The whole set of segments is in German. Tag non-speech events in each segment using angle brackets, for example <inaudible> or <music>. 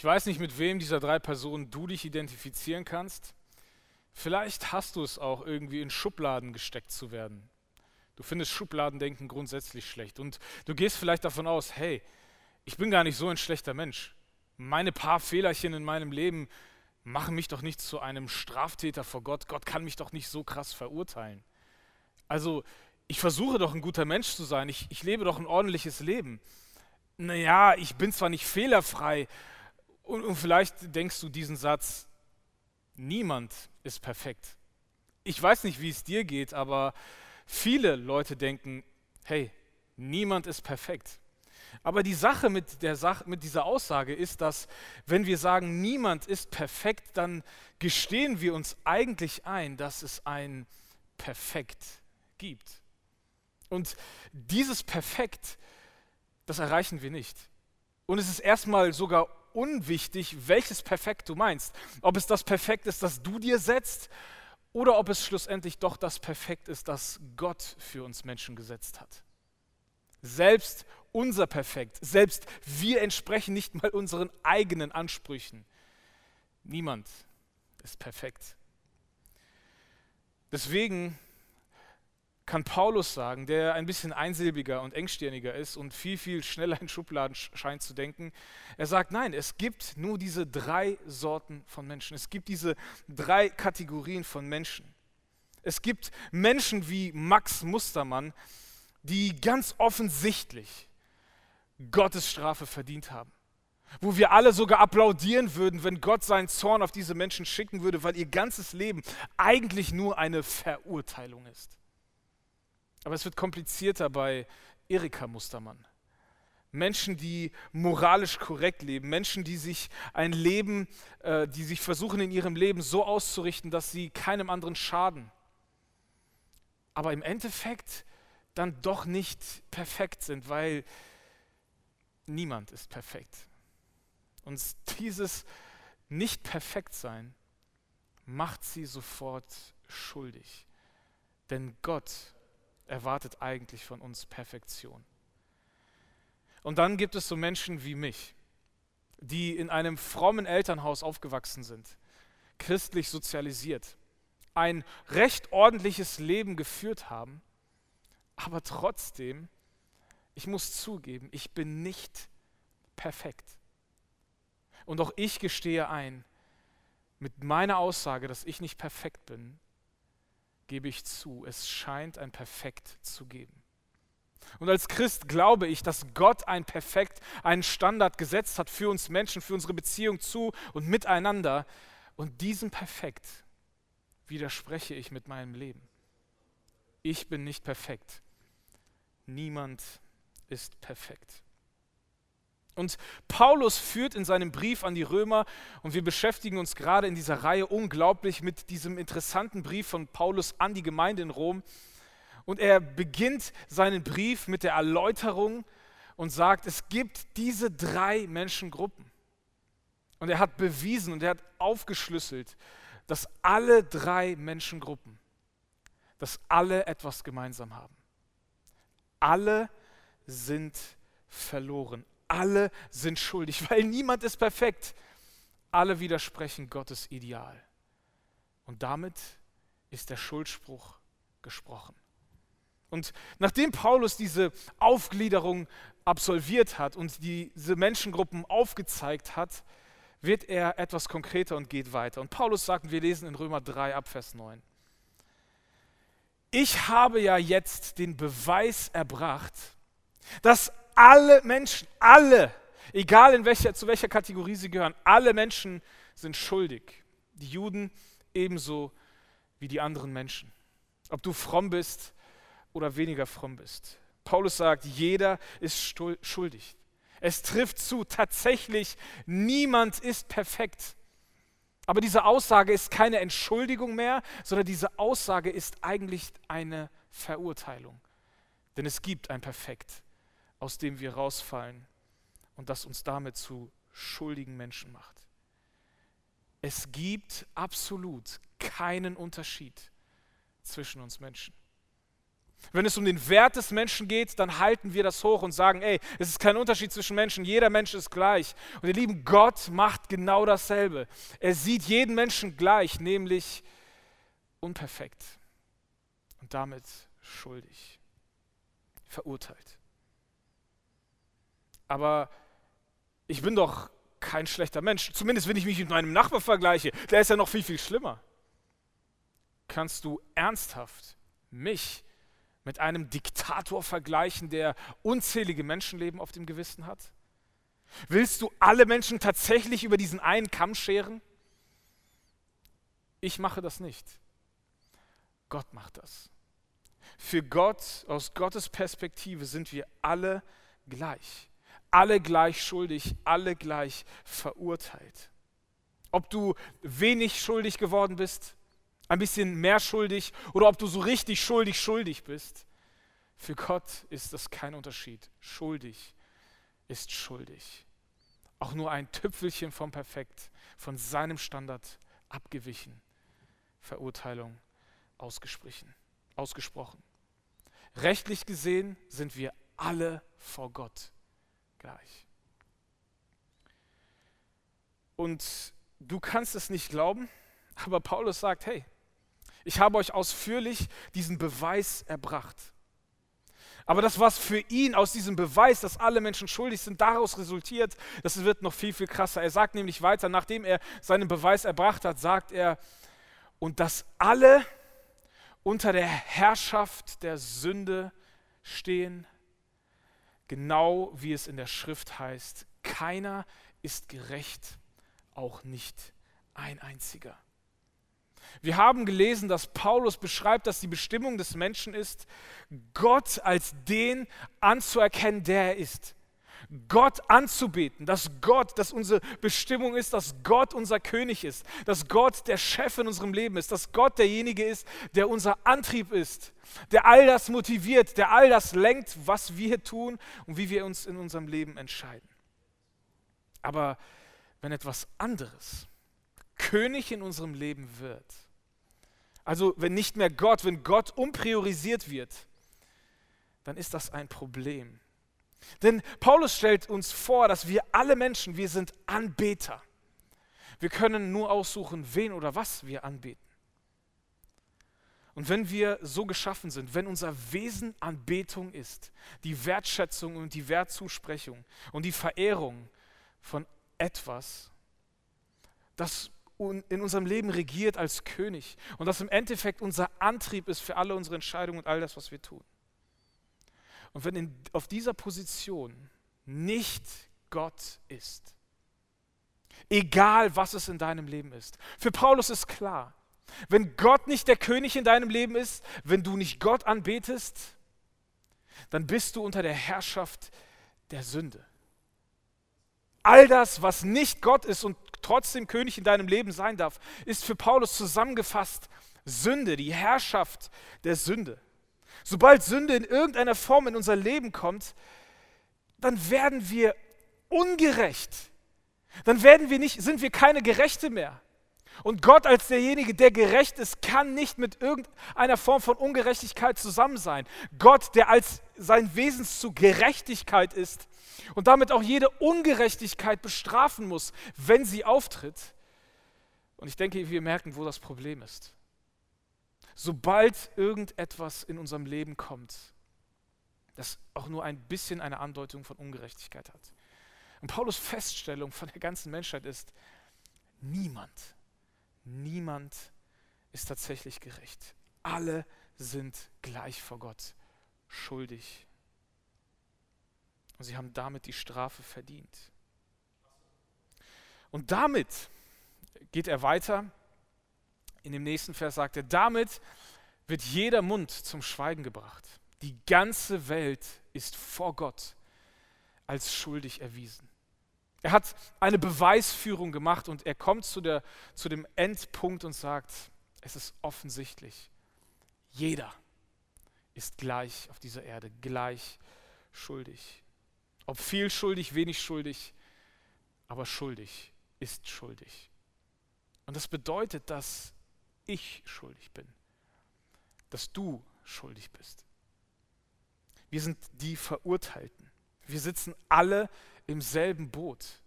Ich weiß nicht, mit wem dieser drei Personen du dich identifizieren kannst. Vielleicht hast du es auch irgendwie in Schubladen gesteckt zu werden. Du findest Schubladendenken grundsätzlich schlecht und du gehst vielleicht davon aus, hey, ich bin gar nicht so ein schlechter Mensch. Meine paar Fehlerchen in meinem Leben machen mich doch nicht zu einem Straftäter vor Gott. Gott kann mich doch nicht so krass verurteilen. Also, ich versuche doch ein guter Mensch zu sein. Ich, ich lebe doch ein ordentliches Leben. Naja, ich bin zwar nicht fehlerfrei. Und, und vielleicht denkst du diesen Satz, niemand ist perfekt. Ich weiß nicht, wie es dir geht, aber viele Leute denken, hey, niemand ist perfekt. Aber die Sache mit, der Sache mit dieser Aussage ist, dass wenn wir sagen, niemand ist perfekt, dann gestehen wir uns eigentlich ein, dass es ein Perfekt gibt. Und dieses Perfekt, das erreichen wir nicht. Und es ist erstmal sogar unwichtig, welches Perfekt du meinst. Ob es das Perfekt ist, das du dir setzt, oder ob es schlussendlich doch das Perfekt ist, das Gott für uns Menschen gesetzt hat. Selbst unser Perfekt, selbst wir entsprechen nicht mal unseren eigenen Ansprüchen. Niemand ist perfekt. Deswegen kann Paulus sagen, der ein bisschen einsilbiger und engstirniger ist und viel, viel schneller in Schubladen scheint zu denken, er sagt, nein, es gibt nur diese drei Sorten von Menschen. Es gibt diese drei Kategorien von Menschen. Es gibt Menschen wie Max Mustermann, die ganz offensichtlich Gottes Strafe verdient haben. Wo wir alle sogar applaudieren würden, wenn Gott seinen Zorn auf diese Menschen schicken würde, weil ihr ganzes Leben eigentlich nur eine Verurteilung ist. Aber es wird komplizierter bei Erika Mustermann. Menschen, die moralisch korrekt leben, Menschen, die sich ein Leben, äh, die sich versuchen in ihrem Leben so auszurichten, dass sie keinem anderen schaden. Aber im Endeffekt dann doch nicht perfekt sind, weil niemand ist perfekt. Und dieses Nicht-Perfekt-Sein macht sie sofort schuldig. Denn Gott erwartet eigentlich von uns Perfektion. Und dann gibt es so Menschen wie mich, die in einem frommen Elternhaus aufgewachsen sind, christlich sozialisiert, ein recht ordentliches Leben geführt haben, aber trotzdem, ich muss zugeben, ich bin nicht perfekt. Und auch ich gestehe ein, mit meiner Aussage, dass ich nicht perfekt bin, gebe ich zu, es scheint ein Perfekt zu geben. Und als Christ glaube ich, dass Gott ein Perfekt, einen Standard gesetzt hat für uns Menschen, für unsere Beziehung zu und miteinander. Und diesem Perfekt widerspreche ich mit meinem Leben. Ich bin nicht perfekt. Niemand ist perfekt. Und Paulus führt in seinem Brief an die Römer, und wir beschäftigen uns gerade in dieser Reihe unglaublich mit diesem interessanten Brief von Paulus an die Gemeinde in Rom. Und er beginnt seinen Brief mit der Erläuterung und sagt, es gibt diese drei Menschengruppen. Und er hat bewiesen und er hat aufgeschlüsselt, dass alle drei Menschengruppen, dass alle etwas gemeinsam haben. Alle sind verloren alle sind schuldig, <laughs> weil niemand ist perfekt. Alle widersprechen Gottes Ideal. Und damit ist der Schuldspruch gesprochen. Und nachdem Paulus diese Aufgliederung absolviert hat und diese Menschengruppen aufgezeigt hat, wird er etwas konkreter und geht weiter. Und Paulus sagt, wir lesen in Römer 3 ab Vers 9. Ich habe ja jetzt den Beweis erbracht, dass alle Menschen, alle, egal in welcher, zu welcher Kategorie sie gehören, alle Menschen sind schuldig. Die Juden ebenso wie die anderen Menschen. Ob du fromm bist oder weniger fromm bist. Paulus sagt, jeder ist schuldig. Es trifft zu, tatsächlich, niemand ist perfekt. Aber diese Aussage ist keine Entschuldigung mehr, sondern diese Aussage ist eigentlich eine Verurteilung. Denn es gibt ein Perfekt aus dem wir rausfallen und das uns damit zu schuldigen Menschen macht. Es gibt absolut keinen Unterschied zwischen uns Menschen. Wenn es um den Wert des Menschen geht, dann halten wir das hoch und sagen, ey, es ist kein Unterschied zwischen Menschen, jeder Mensch ist gleich. Und ihr Lieben, Gott macht genau dasselbe. Er sieht jeden Menschen gleich, nämlich unperfekt und damit schuldig, verurteilt. Aber ich bin doch kein schlechter Mensch, zumindest wenn ich mich mit meinem Nachbar vergleiche, der ist ja noch viel, viel schlimmer. Kannst du ernsthaft mich mit einem Diktator vergleichen, der unzählige Menschenleben auf dem Gewissen hat? Willst du alle Menschen tatsächlich über diesen einen Kamm scheren? Ich mache das nicht. Gott macht das. Für Gott, aus Gottes Perspektive sind wir alle gleich. Alle gleich schuldig, alle gleich verurteilt. Ob du wenig schuldig geworden bist ein bisschen mehr schuldig oder ob du so richtig schuldig schuldig bist. Für Gott ist das kein Unterschied. Schuldig ist schuldig. Auch nur ein Tüpfelchen vom Perfekt, von seinem Standard abgewichen. Verurteilung ausgesprochen. ausgesprochen. Rechtlich gesehen sind wir alle vor Gott gleich. Und du kannst es nicht glauben, aber Paulus sagt, hey, ich habe euch ausführlich diesen Beweis erbracht. Aber das, was für ihn aus diesem Beweis, dass alle Menschen schuldig sind, daraus resultiert, das wird noch viel, viel krasser. Er sagt nämlich weiter, nachdem er seinen Beweis erbracht hat, sagt er, und dass alle unter der Herrschaft der Sünde stehen, genau wie es in der Schrift heißt, keiner ist gerecht, auch nicht ein einziger. Wir haben gelesen, dass Paulus beschreibt, dass die Bestimmung des Menschen ist, Gott als den anzuerkennen, der er ist. Gott anzubeten, dass Gott, dass unsere Bestimmung ist, dass Gott unser König ist, dass Gott der Chef in unserem Leben ist, dass Gott derjenige ist, der unser Antrieb ist, der all das motiviert, der all das lenkt, was wir tun und wie wir uns in unserem Leben entscheiden. Aber wenn etwas anderes König in unserem Leben wird, also wenn nicht mehr Gott, wenn Gott umpriorisiert wird, dann ist das ein Problem. Denn Paulus stellt uns vor, dass wir alle Menschen, wir sind Anbeter. Wir können nur aussuchen, wen oder was wir anbeten. Und wenn wir so geschaffen sind, wenn unser Wesen Anbetung ist, die Wertschätzung und die Wertzusprechung und die Verehrung von etwas, das in unserem Leben regiert als König und das im Endeffekt unser Antrieb ist für alle unsere Entscheidungen und all das, was wir tun. Und wenn in, auf dieser Position nicht Gott ist, egal was es in deinem Leben ist, für Paulus ist klar, wenn Gott nicht der König in deinem Leben ist, wenn du nicht Gott anbetest, dann bist du unter der Herrschaft der Sünde. All das, was nicht Gott ist und trotzdem König in deinem Leben sein darf, ist für Paulus zusammengefasst Sünde, die Herrschaft der Sünde. Sobald Sünde in irgendeiner Form in unser Leben kommt, dann werden wir ungerecht. Dann werden wir nicht, sind wir keine Gerechte mehr. Und Gott als derjenige, der gerecht ist, kann nicht mit irgendeiner Form von Ungerechtigkeit zusammen sein. Gott, der als sein Wesenszug Gerechtigkeit ist und damit auch jede Ungerechtigkeit bestrafen muss, wenn sie auftritt. Und ich denke, wir merken, wo das Problem ist. Sobald irgendetwas in unserem Leben kommt, das auch nur ein bisschen eine Andeutung von Ungerechtigkeit hat. Und Paulus Feststellung von der ganzen Menschheit ist, niemand, niemand ist tatsächlich gerecht. Alle sind gleich vor Gott schuldig. Und sie haben damit die Strafe verdient. Und damit geht er weiter. In dem nächsten Vers sagt er, damit wird jeder Mund zum Schweigen gebracht. Die ganze Welt ist vor Gott als schuldig erwiesen. Er hat eine Beweisführung gemacht und er kommt zu, der, zu dem Endpunkt und sagt, es ist offensichtlich, jeder ist gleich auf dieser Erde, gleich schuldig. Ob viel schuldig, wenig schuldig, aber schuldig ist schuldig. Und das bedeutet, dass ich schuldig bin, dass du schuldig bist, Wir sind die Verurteilten. Wir sitzen alle im selben Boot.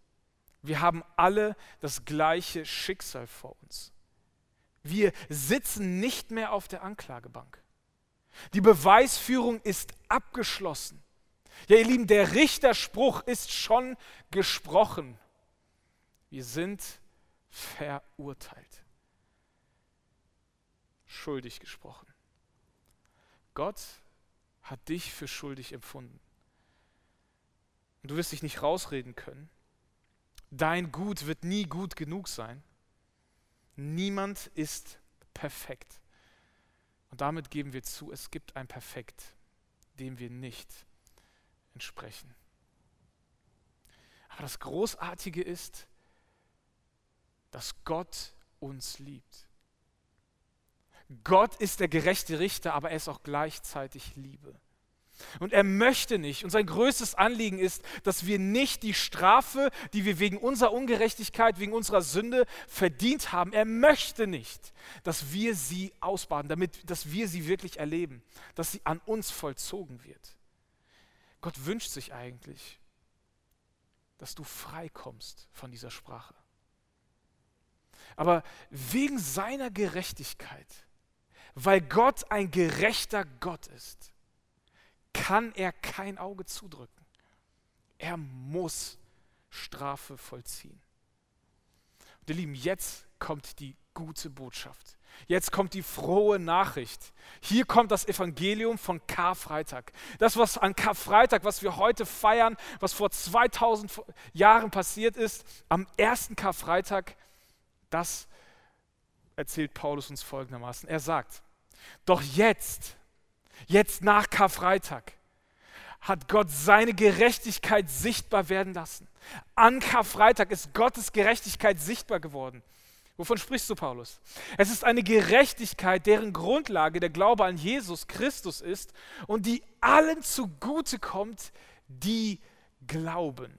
Wir haben alle das gleiche Schicksal vor uns. Wir sitzen nicht mehr auf der Anklagebank. Die Beweisführung ist abgeschlossen. Ja, ihr Lieben, der Richterspruch ist schon gesprochen. Wir sind verurteilt. Schuldig gesprochen. Gott hat dich für schuldig empfunden. Und du wirst dich nicht rausreden können. Dein Gut wird nie gut genug sein. Niemand ist perfekt. Und damit geben wir zu, es gibt ein Perfekt, dem wir nicht entsprechen. Aber das Großartige ist, dass Gott uns liebt. Gott ist der gerechte Richter, aber er ist auch gleichzeitig Liebe. Und er möchte nicht, und sein größtes Anliegen ist, dass wir nicht die Strafe, die wir wegen unserer Ungerechtigkeit, wegen unserer Sünde verdient haben, er möchte nicht, dass wir sie ausbaden, damit, dass wir sie wirklich erleben, dass sie an uns vollzogen wird. Gott wünscht sich eigentlich, dass du frei kommst von dieser Sprache. Aber wegen seiner Gerechtigkeit, weil Gott ein gerechter Gott ist, kann er kein Auge zudrücken. Er muss Strafe vollziehen. Und ihr Lieben, jetzt kommt die gute Botschaft. Jetzt kommt die frohe Nachricht. Hier kommt das Evangelium von Karfreitag. Das, was an Karfreitag, was wir heute feiern, was vor 2000 Jahren passiert ist, am ersten Karfreitag, das erzählt Paulus uns folgendermaßen. Er sagt, doch jetzt, jetzt nach Karfreitag, hat Gott seine Gerechtigkeit sichtbar werden lassen. An Karfreitag ist Gottes Gerechtigkeit sichtbar geworden. Wovon sprichst du, Paulus? Es ist eine Gerechtigkeit, deren Grundlage der Glaube an Jesus Christus ist und die allen zugute kommt, die glauben.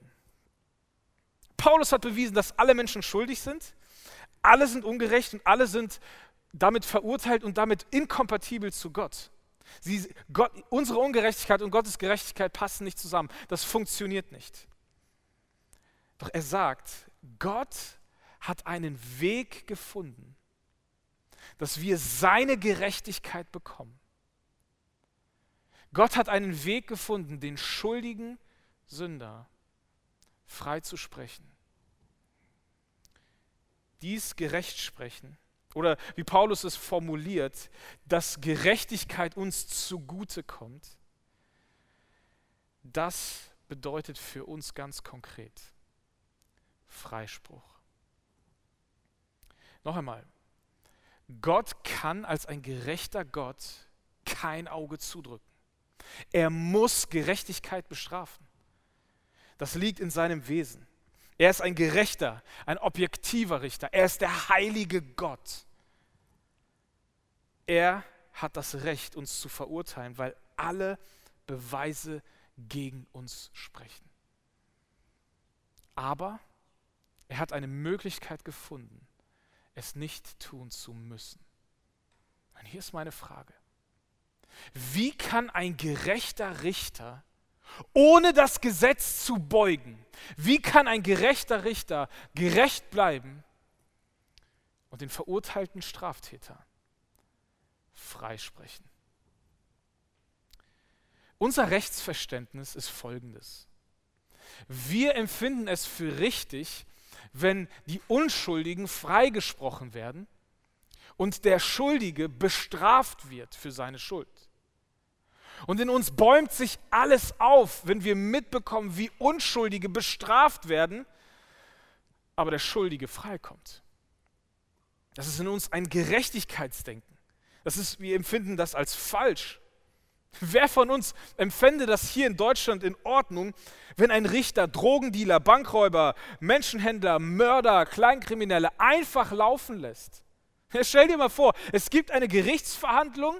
Paulus hat bewiesen, dass alle Menschen schuldig sind, alle sind ungerecht und alle sind damit verurteilt und damit inkompatibel zu Gott. Sie, Gott. Unsere Ungerechtigkeit und Gottes Gerechtigkeit passen nicht zusammen. Das funktioniert nicht. Doch er sagt, Gott hat einen Weg gefunden, dass wir seine Gerechtigkeit bekommen. Gott hat einen Weg gefunden, den schuldigen Sünder frei zu sprechen. Dies gerecht sprechen oder wie Paulus es formuliert, dass Gerechtigkeit uns zugute kommt, das bedeutet für uns ganz konkret Freispruch. Noch einmal, Gott kann als ein gerechter Gott kein Auge zudrücken. Er muss Gerechtigkeit bestrafen. Das liegt in seinem Wesen. Er ist ein gerechter, ein objektiver Richter. Er ist der heilige Gott. Er hat das Recht, uns zu verurteilen, weil alle Beweise gegen uns sprechen. Aber er hat eine Möglichkeit gefunden, es nicht tun zu müssen. Und hier ist meine Frage. Wie kann ein gerechter Richter ohne das Gesetz zu beugen. Wie kann ein gerechter Richter gerecht bleiben und den verurteilten Straftäter freisprechen? Unser Rechtsverständnis ist folgendes. Wir empfinden es für richtig, wenn die Unschuldigen freigesprochen werden und der Schuldige bestraft wird für seine Schuld. Und in uns bäumt sich alles auf, wenn wir mitbekommen, wie Unschuldige bestraft werden, aber der Schuldige freikommt. Das ist in uns ein Gerechtigkeitsdenken. Das ist, wir empfinden das als falsch. Wer von uns empfände das hier in Deutschland in Ordnung, wenn ein Richter Drogendealer, Bankräuber, Menschenhändler, Mörder, Kleinkriminelle einfach laufen lässt? Stell dir mal vor, es gibt eine Gerichtsverhandlung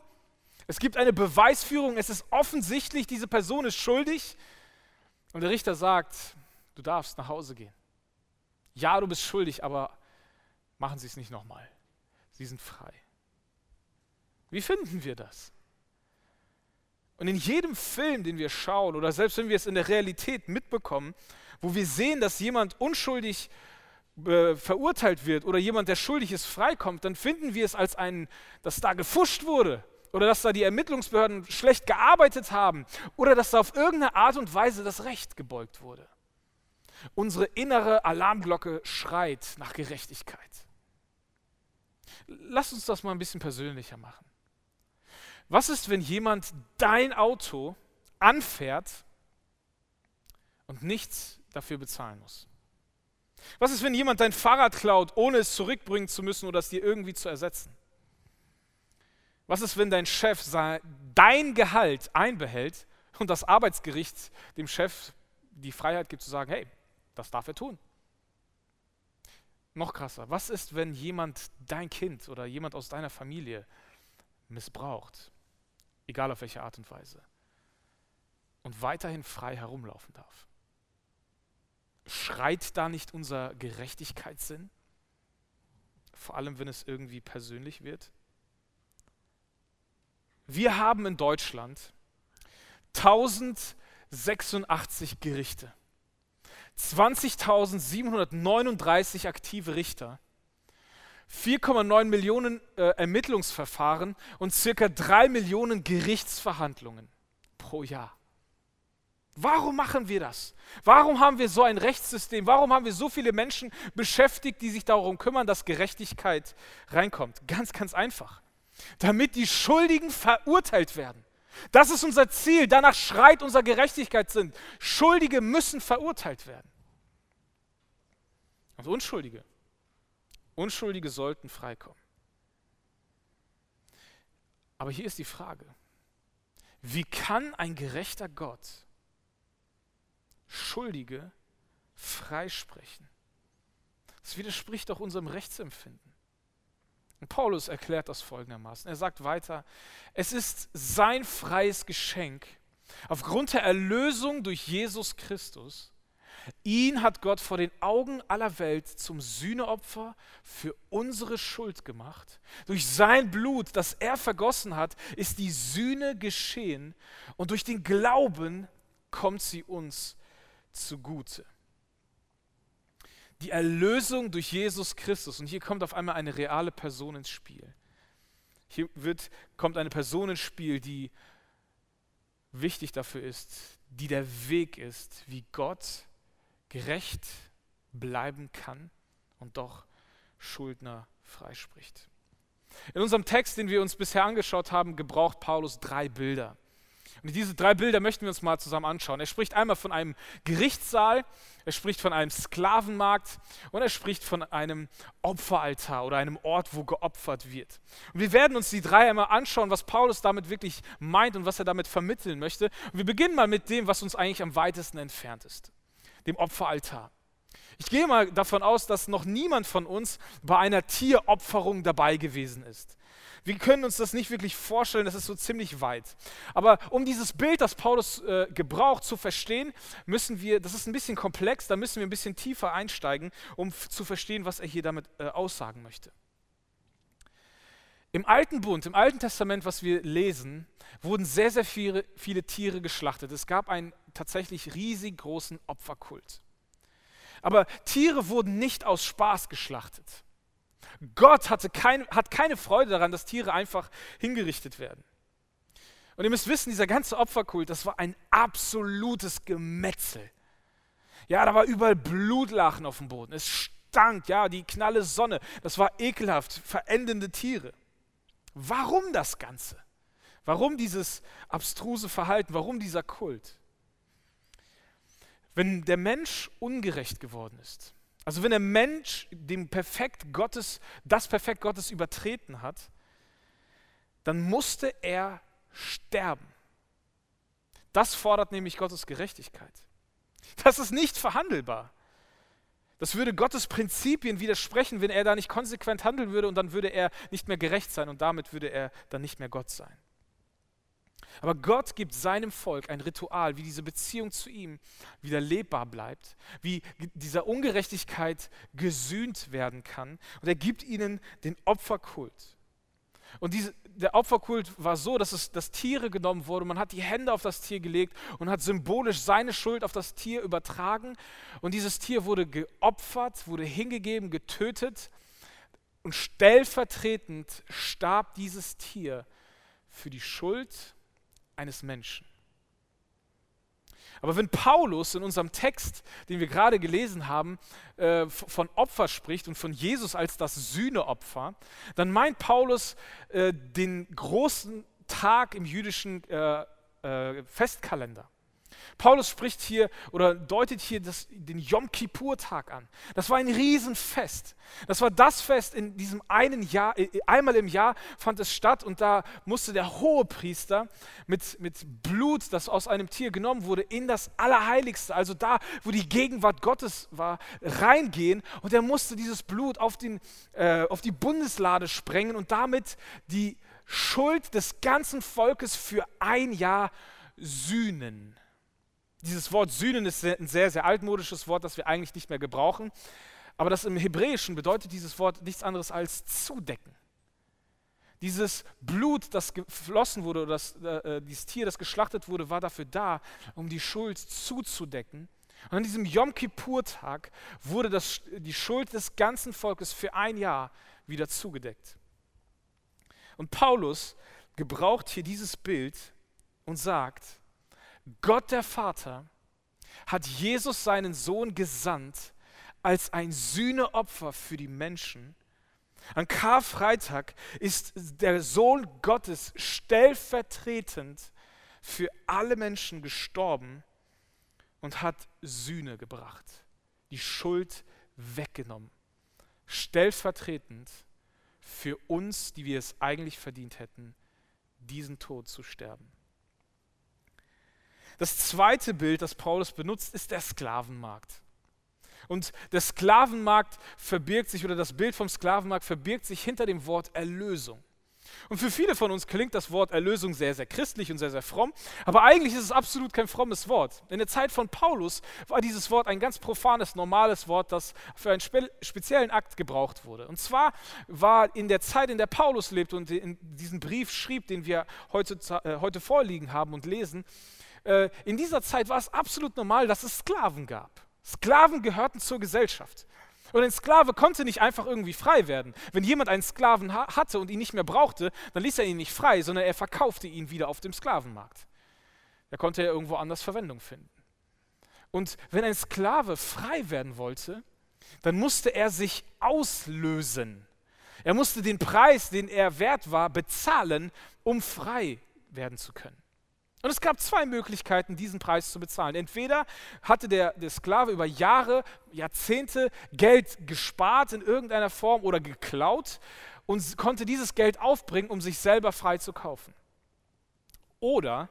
es gibt eine Beweisführung, es ist offensichtlich, diese Person ist schuldig. Und der Richter sagt, du darfst nach Hause gehen. Ja, du bist schuldig, aber machen Sie es nicht nochmal. Sie sind frei. Wie finden wir das? Und in jedem Film, den wir schauen, oder selbst wenn wir es in der Realität mitbekommen, wo wir sehen, dass jemand unschuldig äh, verurteilt wird oder jemand, der schuldig ist, freikommt, dann finden wir es als ein, dass da gefuscht wurde oder dass da die Ermittlungsbehörden schlecht gearbeitet haben oder dass da auf irgendeine Art und Weise das Recht gebeugt wurde. Unsere innere Alarmglocke schreit nach Gerechtigkeit. Lass uns das mal ein bisschen persönlicher machen. Was ist, wenn jemand dein Auto anfährt und nichts dafür bezahlen muss? Was ist, wenn jemand dein Fahrrad klaut, ohne es zurückbringen zu müssen oder es dir irgendwie zu ersetzen? Was ist, wenn dein Chef dein Gehalt einbehält und das Arbeitsgericht dem Chef die Freiheit gibt zu sagen, hey, das darf er tun? Noch krasser, was ist, wenn jemand dein Kind oder jemand aus deiner Familie missbraucht? egal auf welche Art und Weise, und weiterhin frei herumlaufen darf. Schreit da nicht unser Gerechtigkeitssinn? Vor allem, wenn es irgendwie persönlich wird? Wir haben in Deutschland 1086 Gerichte, 20.739 aktive Richter 4,9 Millionen äh, Ermittlungsverfahren und circa 3 Millionen Gerichtsverhandlungen pro Jahr. Warum machen wir das? Warum haben wir so ein Rechtssystem? Warum haben wir so viele Menschen beschäftigt, die sich darum kümmern, dass Gerechtigkeit reinkommt? Ganz, ganz einfach. Damit die Schuldigen verurteilt werden. Das ist unser Ziel. Danach schreit unser Gerechtigkeitssinn. Schuldige müssen verurteilt werden. Und Unschuldige Unschuldige sollten freikommen. Aber hier ist die Frage, wie kann ein gerechter Gott Schuldige freisprechen? Das widerspricht doch unserem Rechtsempfinden. Und Paulus erklärt das folgendermaßen. Er sagt weiter, es ist sein freies Geschenk aufgrund der Erlösung durch Jesus Christus, Ihn hat Gott vor den Augen aller Welt zum Sühneopfer für unsere Schuld gemacht. Durch sein Blut, das er vergossen hat, ist die Sühne geschehen und durch den Glauben kommt sie uns zugute. Die Erlösung durch Jesus Christus. Und hier kommt auf einmal eine reale Person ins Spiel. Hier wird, kommt eine Person ins Spiel, die wichtig dafür ist, die der Weg ist, wie Gott gerecht bleiben kann und doch Schuldner freispricht. In unserem Text, den wir uns bisher angeschaut haben, gebraucht Paulus drei Bilder. Und diese drei Bilder möchten wir uns mal zusammen anschauen. Er spricht einmal von einem Gerichtssaal, er spricht von einem Sklavenmarkt und er spricht von einem Opferaltar oder einem Ort, wo geopfert wird. Und wir werden uns die drei einmal anschauen, was Paulus damit wirklich meint und was er damit vermitteln möchte. Und wir beginnen mal mit dem, was uns eigentlich am weitesten entfernt ist dem Opferaltar. Ich gehe mal davon aus, dass noch niemand von uns bei einer Tieropferung dabei gewesen ist. Wir können uns das nicht wirklich vorstellen, das ist so ziemlich weit. Aber um dieses Bild, das Paulus äh, gebraucht, zu verstehen, müssen wir, das ist ein bisschen komplex, da müssen wir ein bisschen tiefer einsteigen, um zu verstehen, was er hier damit äh, aussagen möchte. Im Alten Bund, im Alten Testament, was wir lesen, wurden sehr, sehr viele, viele Tiere geschlachtet. Es gab einen tatsächlich riesig großen Opferkult. Aber Tiere wurden nicht aus Spaß geschlachtet. Gott hatte kein, hat keine Freude daran, dass Tiere einfach hingerichtet werden. Und ihr müsst wissen, dieser ganze Opferkult, das war ein absolutes Gemetzel. Ja, da war überall Blutlachen auf dem Boden. Es stank, ja, die knalle Sonne. Das war ekelhaft, verendende Tiere. Warum das Ganze? Warum dieses abstruse Verhalten? Warum dieser Kult? Wenn der Mensch ungerecht geworden ist, also wenn der Mensch dem Perfekt Gottes, das Perfekt Gottes übertreten hat, dann musste er sterben. Das fordert nämlich Gottes Gerechtigkeit. Das ist nicht verhandelbar. Das würde Gottes Prinzipien widersprechen, wenn er da nicht konsequent handeln würde und dann würde er nicht mehr gerecht sein und damit würde er dann nicht mehr Gott sein. Aber Gott gibt seinem Volk ein Ritual, wie diese Beziehung zu ihm wieder lebbar bleibt, wie dieser Ungerechtigkeit gesühnt werden kann. Und er gibt ihnen den Opferkult. Und diese, der Opferkult war so, dass, es, dass Tiere genommen wurden. Man hat die Hände auf das Tier gelegt und hat symbolisch seine Schuld auf das Tier übertragen. Und dieses Tier wurde geopfert, wurde hingegeben, getötet. Und stellvertretend starb dieses Tier für die Schuld eines Menschen. Aber wenn Paulus in unserem Text, den wir gerade gelesen haben, äh, von Opfer spricht und von Jesus als das Sühneopfer, dann meint Paulus äh, den großen Tag im jüdischen äh, Festkalender. Paulus spricht hier oder deutet hier das, den Yom Kippur-Tag an. Das war ein Riesenfest. Das war das Fest in diesem einen Jahr, äh, einmal im Jahr fand es statt und da musste der Hohepriester mit, mit Blut, das aus einem Tier genommen wurde, in das Allerheiligste, also da, wo die Gegenwart Gottes war, reingehen und er musste dieses Blut auf, den, äh, auf die Bundeslade sprengen und damit die Schuld des ganzen Volkes für ein Jahr sühnen. Dieses Wort Sühnen ist ein sehr, sehr altmodisches Wort, das wir eigentlich nicht mehr gebrauchen. Aber das im Hebräischen bedeutet dieses Wort nichts anderes als zudecken. Dieses Blut, das geflossen wurde, oder das, äh, dieses Tier, das geschlachtet wurde, war dafür da, um die Schuld zuzudecken. Und an diesem Yom Kippur-Tag wurde das, die Schuld des ganzen Volkes für ein Jahr wieder zugedeckt. Und Paulus gebraucht hier dieses Bild und sagt, Gott der Vater hat Jesus seinen Sohn gesandt als ein Sühneopfer für die Menschen. An Karfreitag ist der Sohn Gottes stellvertretend für alle Menschen gestorben und hat Sühne gebracht, die Schuld weggenommen. Stellvertretend für uns, die wir es eigentlich verdient hätten, diesen Tod zu sterben. Das zweite Bild, das Paulus benutzt, ist der Sklavenmarkt. Und der Sklavenmarkt verbirgt sich, oder das Bild vom Sklavenmarkt verbirgt sich hinter dem Wort Erlösung. Und für viele von uns klingt das Wort Erlösung sehr, sehr christlich und sehr, sehr fromm, aber eigentlich ist es absolut kein frommes Wort. In der Zeit von Paulus war dieses Wort ein ganz profanes, normales Wort, das für einen spe speziellen Akt gebraucht wurde. Und zwar war in der Zeit, in der Paulus lebte und in diesen Brief schrieb, den wir heute, äh, heute vorliegen haben und lesen, äh, in dieser Zeit war es absolut normal, dass es Sklaven gab. Sklaven gehörten zur Gesellschaft. Und ein Sklave konnte nicht einfach irgendwie frei werden. Wenn jemand einen Sklaven ha hatte und ihn nicht mehr brauchte, dann ließ er ihn nicht frei, sondern er verkaufte ihn wieder auf dem Sklavenmarkt. Da konnte er irgendwo anders Verwendung finden. Und wenn ein Sklave frei werden wollte, dann musste er sich auslösen. Er musste den Preis, den er wert war, bezahlen, um frei werden zu können. Und es gab zwei Möglichkeiten, diesen Preis zu bezahlen. Entweder hatte der, der Sklave über Jahre, Jahrzehnte Geld gespart in irgendeiner Form oder geklaut und konnte dieses Geld aufbringen, um sich selber frei zu kaufen. Oder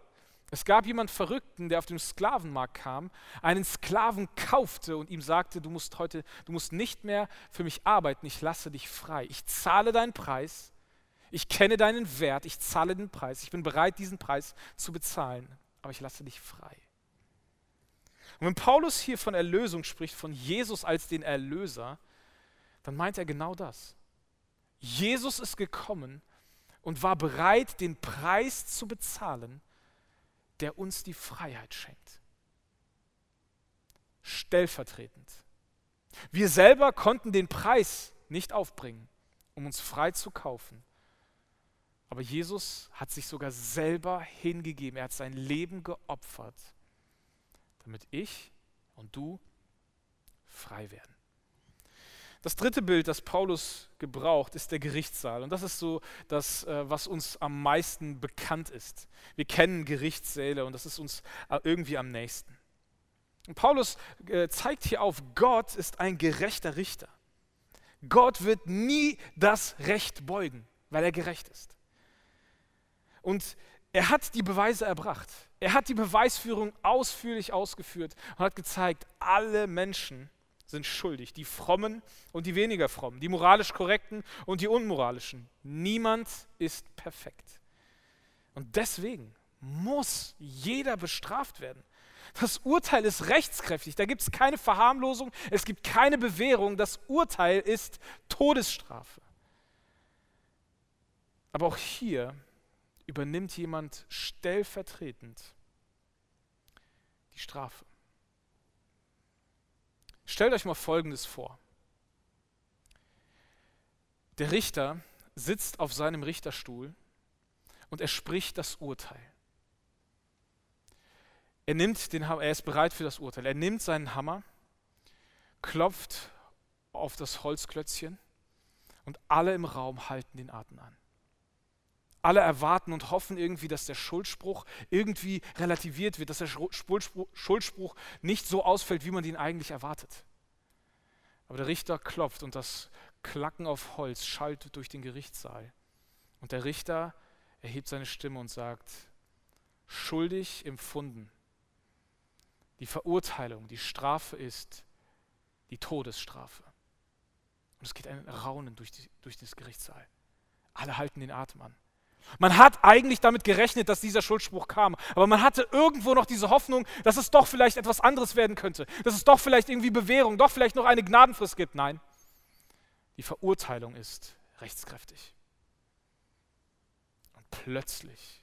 es gab jemand Verrückten, der auf dem Sklavenmarkt kam, einen Sklaven kaufte und ihm sagte, du musst heute, du musst nicht mehr für mich arbeiten, ich lasse dich frei. Ich zahle deinen Preis ich kenne deinen Wert, ich zahle den Preis, ich bin bereit, diesen Preis zu bezahlen, aber ich lasse dich frei. Und wenn Paulus hier von Erlösung spricht, von Jesus als den Erlöser, dann meint er genau das. Jesus ist gekommen und war bereit, den Preis zu bezahlen, der uns die Freiheit schenkt. Stellvertretend. Wir selber konnten den Preis nicht aufbringen, um uns frei zu kaufen. Aber Jesus hat sich sogar selber hingegeben. Er hat sein Leben geopfert, damit ich und du frei werden. Das dritte Bild, das Paulus gebraucht, ist der Gerichtssaal. Und das ist so das, äh, was uns am meisten bekannt ist. Wir kennen Gerichtssäle und das ist uns äh, irgendwie am nächsten. Und Paulus äh, zeigt hier auf, Gott ist ein gerechter Richter. Gott wird nie das Recht beugen, weil er gerecht ist. Und er hat die Beweise erbracht. Er hat die Beweisführung ausführlich ausgeführt und hat gezeigt, alle Menschen sind schuldig, die frommen und die weniger frommen, die moralisch korrekten und die unmoralischen. Niemand ist perfekt. Und deswegen muss jeder bestraft werden. Das Urteil ist rechtskräftig, da gibt es keine Verharmlosung, es gibt keine Bewährung, das Urteil ist Todesstrafe. Aber auch hier übernimmt jemand stellvertretend die Strafe. Stellt euch mal Folgendes vor. Der Richter sitzt auf seinem Richterstuhl und er spricht das Urteil. Er nimmt den er ist bereit für das Urteil. Er nimmt seinen Hammer, klopft auf das Holzklötzchen und alle im Raum halten den Atem an. Alle erwarten und hoffen irgendwie, dass der Schuldspruch irgendwie relativiert wird, dass der Schuldspruch nicht so ausfällt, wie man ihn eigentlich erwartet. Aber der Richter klopft und das Klacken auf Holz schallt durch den Gerichtssaal. Und der Richter erhebt seine Stimme und sagt, schuldig empfunden. Die Verurteilung, die Strafe ist die Todesstrafe. Und es geht ein Raunen durch, die, durch das Gerichtssaal. Alle halten den Atem an. Man hat eigentlich damit gerechnet, dass dieser Schuldspruch kam, aber man hatte irgendwo noch diese Hoffnung, dass es doch vielleicht etwas anderes werden könnte, dass es doch vielleicht irgendwie Bewährung, doch vielleicht noch eine Gnadenfrist gibt. Nein, die Verurteilung ist rechtskräftig. Und plötzlich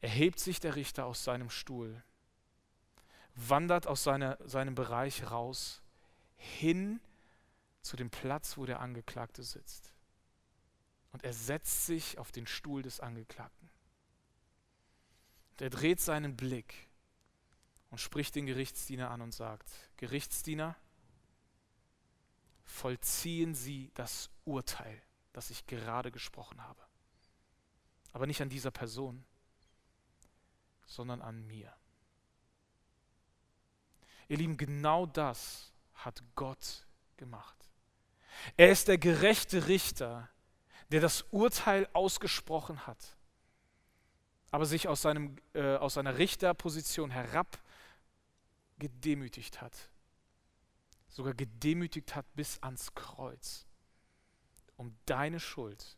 erhebt sich der Richter aus seinem Stuhl, wandert aus seiner, seinem Bereich raus, hin zu dem Platz, wo der Angeklagte sitzt. Und er setzt sich auf den Stuhl des Angeklagten. Und er dreht seinen Blick und spricht den Gerichtsdiener an und sagt, Gerichtsdiener, vollziehen Sie das Urteil, das ich gerade gesprochen habe. Aber nicht an dieser Person, sondern an mir. Ihr Lieben, genau das hat Gott gemacht. Er ist der gerechte Richter, der das Urteil ausgesprochen hat, aber sich aus, seinem, äh, aus seiner Richterposition herab gedemütigt hat sogar gedemütigt hat bis ans Kreuz, um deine Schuld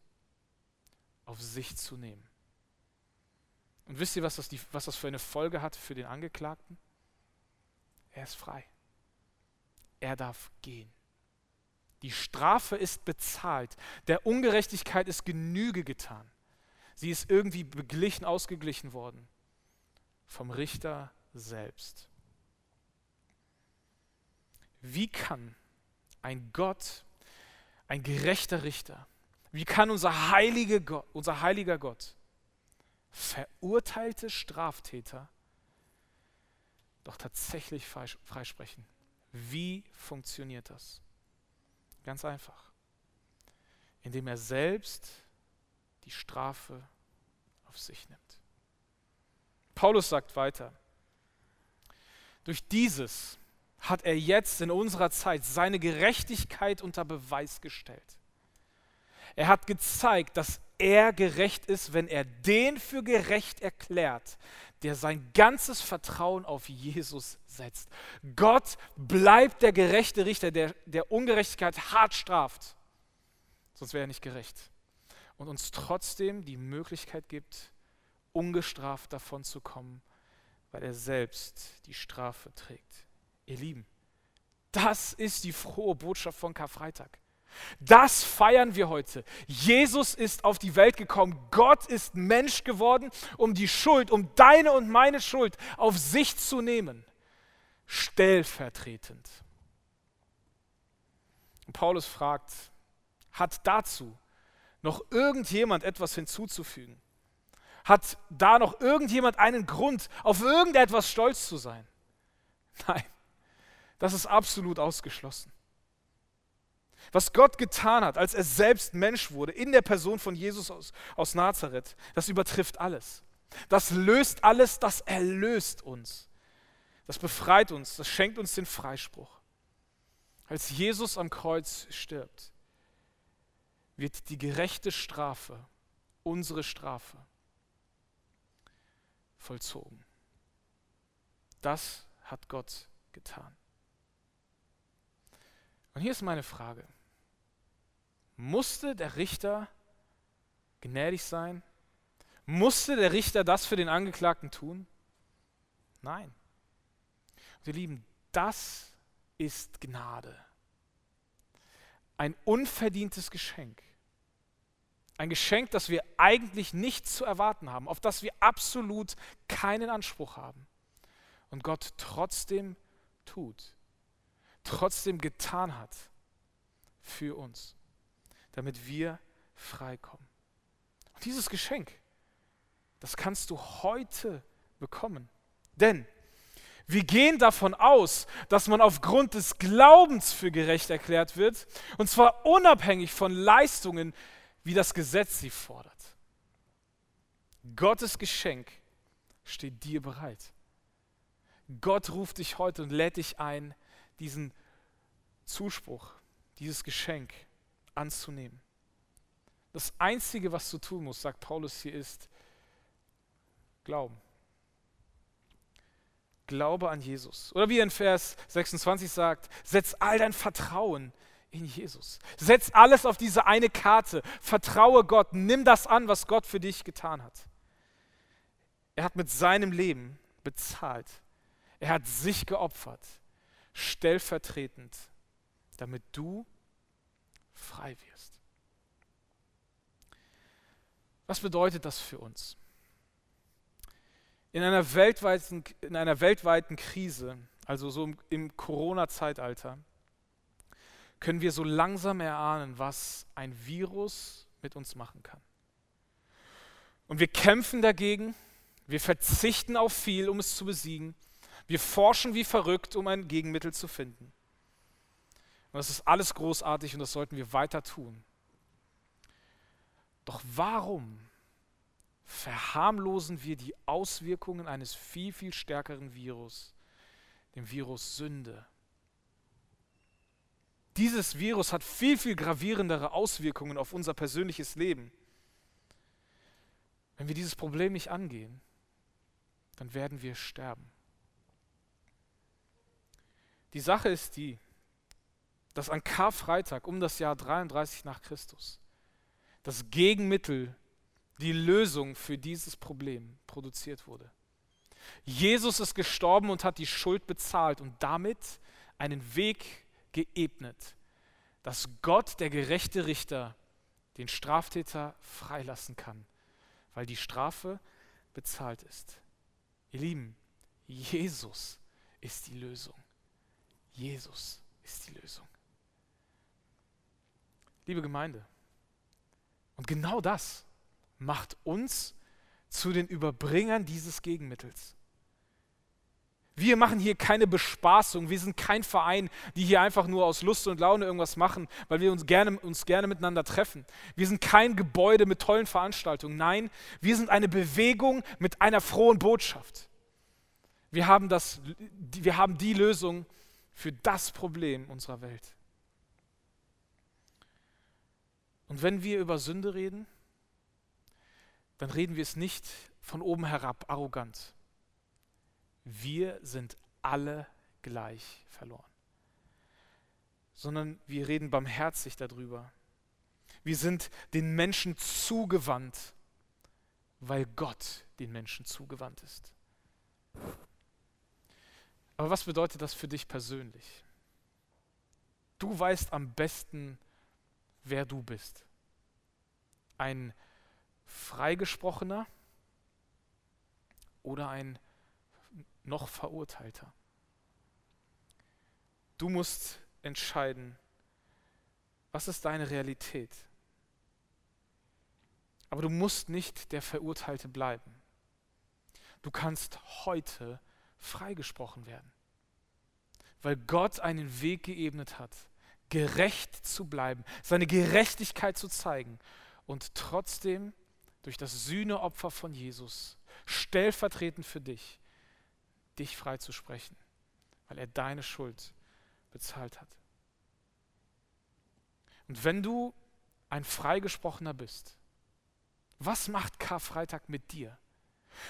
auf sich zu nehmen. Und wisst ihr, was das, die, was das für eine Folge hat für den Angeklagten? Er ist frei. Er darf gehen. Die Strafe ist bezahlt. Der Ungerechtigkeit ist Genüge getan. Sie ist irgendwie beglichen, ausgeglichen worden vom Richter selbst. Wie kann ein Gott, ein gerechter Richter, wie kann unser, heilige Gott, unser heiliger Gott verurteilte Straftäter doch tatsächlich freisprechen? Wie funktioniert das? Ganz einfach. Indem er selbst die Strafe auf sich nimmt. Paulus sagt weiter, durch dieses hat er jetzt in unserer Zeit seine Gerechtigkeit unter Beweis gestellt. Er hat gezeigt, dass er gerecht ist, wenn er den für gerecht erklärt, der sein ganzes Vertrauen auf Jesus setzt. Gott bleibt der gerechte Richter, der der Ungerechtigkeit hart straft. Sonst wäre er nicht gerecht. Und uns trotzdem die Möglichkeit gibt, ungestraft davon zu kommen, weil er selbst die Strafe trägt. Ihr Lieben, das ist die frohe Botschaft von Karfreitag. Das feiern wir heute. Jesus ist auf die Welt gekommen. Gott ist Mensch geworden, um die Schuld, um deine und meine Schuld auf sich zu nehmen. Stellvertretend. Und Paulus fragt, hat dazu noch irgendjemand etwas hinzuzufügen? Hat da noch irgendjemand einen Grund, auf irgendetwas stolz zu sein? Nein. Das ist absolut ausgeschlossen. Was Gott getan hat, als er selbst Mensch wurde, in der Person von Jesus aus, aus Nazareth, das übertrifft alles. Das löst alles, das erlöst uns. Das befreit uns, das schenkt uns den Freispruch. Als Jesus am Kreuz stirbt, wird die gerechte Strafe, unsere Strafe, vollzogen. Das hat Gott getan. Und hier ist meine Frage. Musste der Richter gnädig sein? Musste der Richter das für den Angeklagten tun? Nein. Und ihr Lieben, das ist Gnade. Ein unverdientes Geschenk. Ein Geschenk, das wir eigentlich nicht zu erwarten haben, auf das wir absolut keinen Anspruch haben. Und Gott trotzdem tut, trotzdem getan hat für uns, damit wir freikommen. Und dieses Geschenk, das kannst du heute bekommen. Denn wir gehen davon aus, dass man aufgrund des Glaubens für gerecht erklärt wird, und zwar unabhängig von Leistungen, wie das Gesetz sie fordert. Gottes Geschenk steht dir bereit. Gott ruft dich heute und lädt dich ein, diesen Zuspruch, dieses Geschenk anzunehmen. Das Einzige, was du tun musst, sagt Paulus hier, ist Glauben. Glaube an Jesus. Oder wie in Vers 26 sagt, setz all dein Vertrauen in Jesus. Setz alles auf diese eine Karte. Vertraue Gott. Nimm das an, was Gott für dich getan hat. Er hat mit seinem Leben bezahlt. Er hat sich geopfert, stellvertretend, damit du frei wirst. Was bedeutet das für uns? In einer weltweiten, in einer weltweiten Krise, also so im, im Corona-Zeitalter, können wir so langsam erahnen, was ein Virus mit uns machen kann. Und wir kämpfen dagegen, wir verzichten auf viel, um es zu besiegen. Wir forschen wie verrückt, um ein Gegenmittel zu finden. Und das ist alles großartig und das sollten wir weiter tun. Doch warum verharmlosen wir die Auswirkungen eines viel, viel stärkeren Virus, dem Virus Sünde. Dieses Virus hat viel, viel gravierendere Auswirkungen auf unser persönliches Leben. Wenn wir dieses Problem nicht angehen, dann werden wir sterben. Die Sache ist die, dass an Karfreitag um das Jahr 33 nach Christus das Gegenmittel die Lösung für dieses Problem produziert wurde. Jesus ist gestorben und hat die Schuld bezahlt und damit einen Weg geebnet, dass Gott, der gerechte Richter, den Straftäter freilassen kann, weil die Strafe bezahlt ist. Ihr Lieben, Jesus ist die Lösung. Jesus ist die Lösung. Liebe Gemeinde, und genau das macht uns zu den Überbringern dieses Gegenmittels. Wir machen hier keine Bespaßung, wir sind kein Verein, die hier einfach nur aus Lust und Laune irgendwas machen, weil wir uns gerne, uns gerne miteinander treffen. Wir sind kein Gebäude mit tollen Veranstaltungen. Nein, wir sind eine Bewegung mit einer frohen Botschaft. Wir haben, das, wir haben die Lösung für das Problem unserer Welt. Und wenn wir über Sünde reden, dann reden wir es nicht von oben herab, arrogant. Wir sind alle gleich verloren. Sondern wir reden barmherzig darüber. Wir sind den Menschen zugewandt, weil Gott den Menschen zugewandt ist. Aber was bedeutet das für dich persönlich? Du weißt am besten, wer du bist. Ein Freigesprochener oder ein noch Verurteilter. Du musst entscheiden, was ist deine Realität. Aber du musst nicht der Verurteilte bleiben. Du kannst heute freigesprochen werden, weil Gott einen Weg geebnet hat, gerecht zu bleiben, seine Gerechtigkeit zu zeigen und trotzdem durch das Sühneopfer von Jesus, stellvertretend für dich, dich freizusprechen, weil er deine Schuld bezahlt hat. Und wenn du ein Freigesprochener bist, was macht Karfreitag mit dir?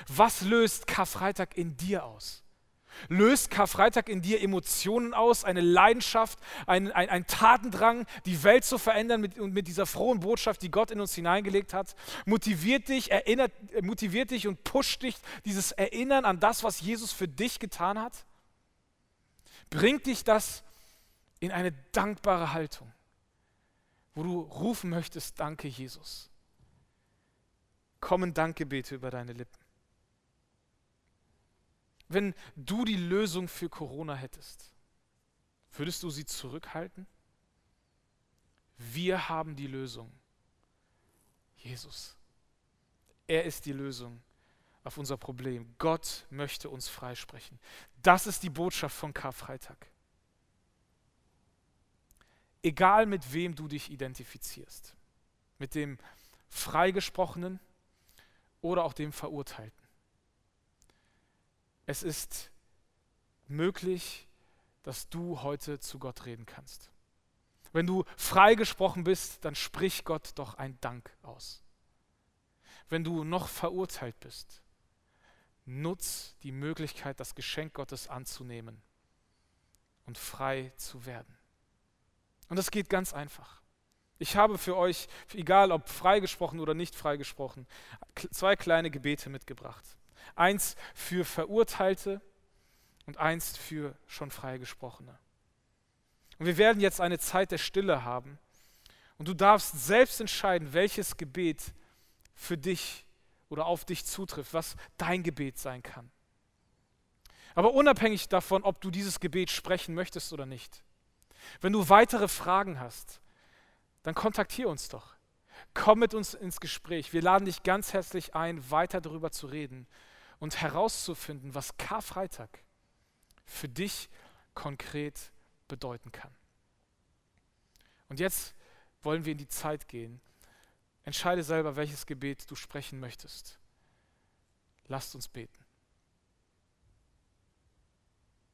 Was löst Karfreitag in dir aus? Löst Karfreitag in dir Emotionen aus, eine Leidenschaft, ein, ein, ein Tatendrang, die Welt zu verändern mit, mit dieser frohen Botschaft, die Gott in uns hineingelegt hat? Motiviert dich, erinnert, motiviert dich und pusht dich dieses Erinnern an das, was Jesus für dich getan hat? Bringt dich das in eine dankbare Haltung, wo du rufen möchtest, danke Jesus. kommen Dankgebete über deine Lippen. Wenn du die Lösung für Corona hättest, würdest du sie zurückhalten? Wir haben die Lösung. Jesus. Er ist die Lösung auf unser Problem. Gott möchte uns freisprechen. Das ist die Botschaft von Karfreitag. Egal mit wem du dich identifizierst, mit dem Freigesprochenen oder auch dem Verurteilten. Es ist möglich, dass du heute zu Gott reden kannst. Wenn du freigesprochen bist, dann sprich Gott doch ein Dank aus. Wenn du noch verurteilt bist, nutz die Möglichkeit, das Geschenk Gottes anzunehmen und frei zu werden. Und das geht ganz einfach. Ich habe für euch, egal ob freigesprochen oder nicht freigesprochen, zwei kleine Gebete mitgebracht. Eins für Verurteilte und eins für schon freigesprochene. Und wir werden jetzt eine Zeit der Stille haben. Und du darfst selbst entscheiden, welches Gebet für dich oder auf dich zutrifft, was dein Gebet sein kann. Aber unabhängig davon, ob du dieses Gebet sprechen möchtest oder nicht, wenn du weitere Fragen hast, dann kontaktiere uns doch. Komm mit uns ins Gespräch. Wir laden dich ganz herzlich ein, weiter darüber zu reden und herauszufinden, was Karfreitag für dich konkret bedeuten kann. Und jetzt wollen wir in die Zeit gehen. Entscheide selber, welches Gebet du sprechen möchtest. Lasst uns beten.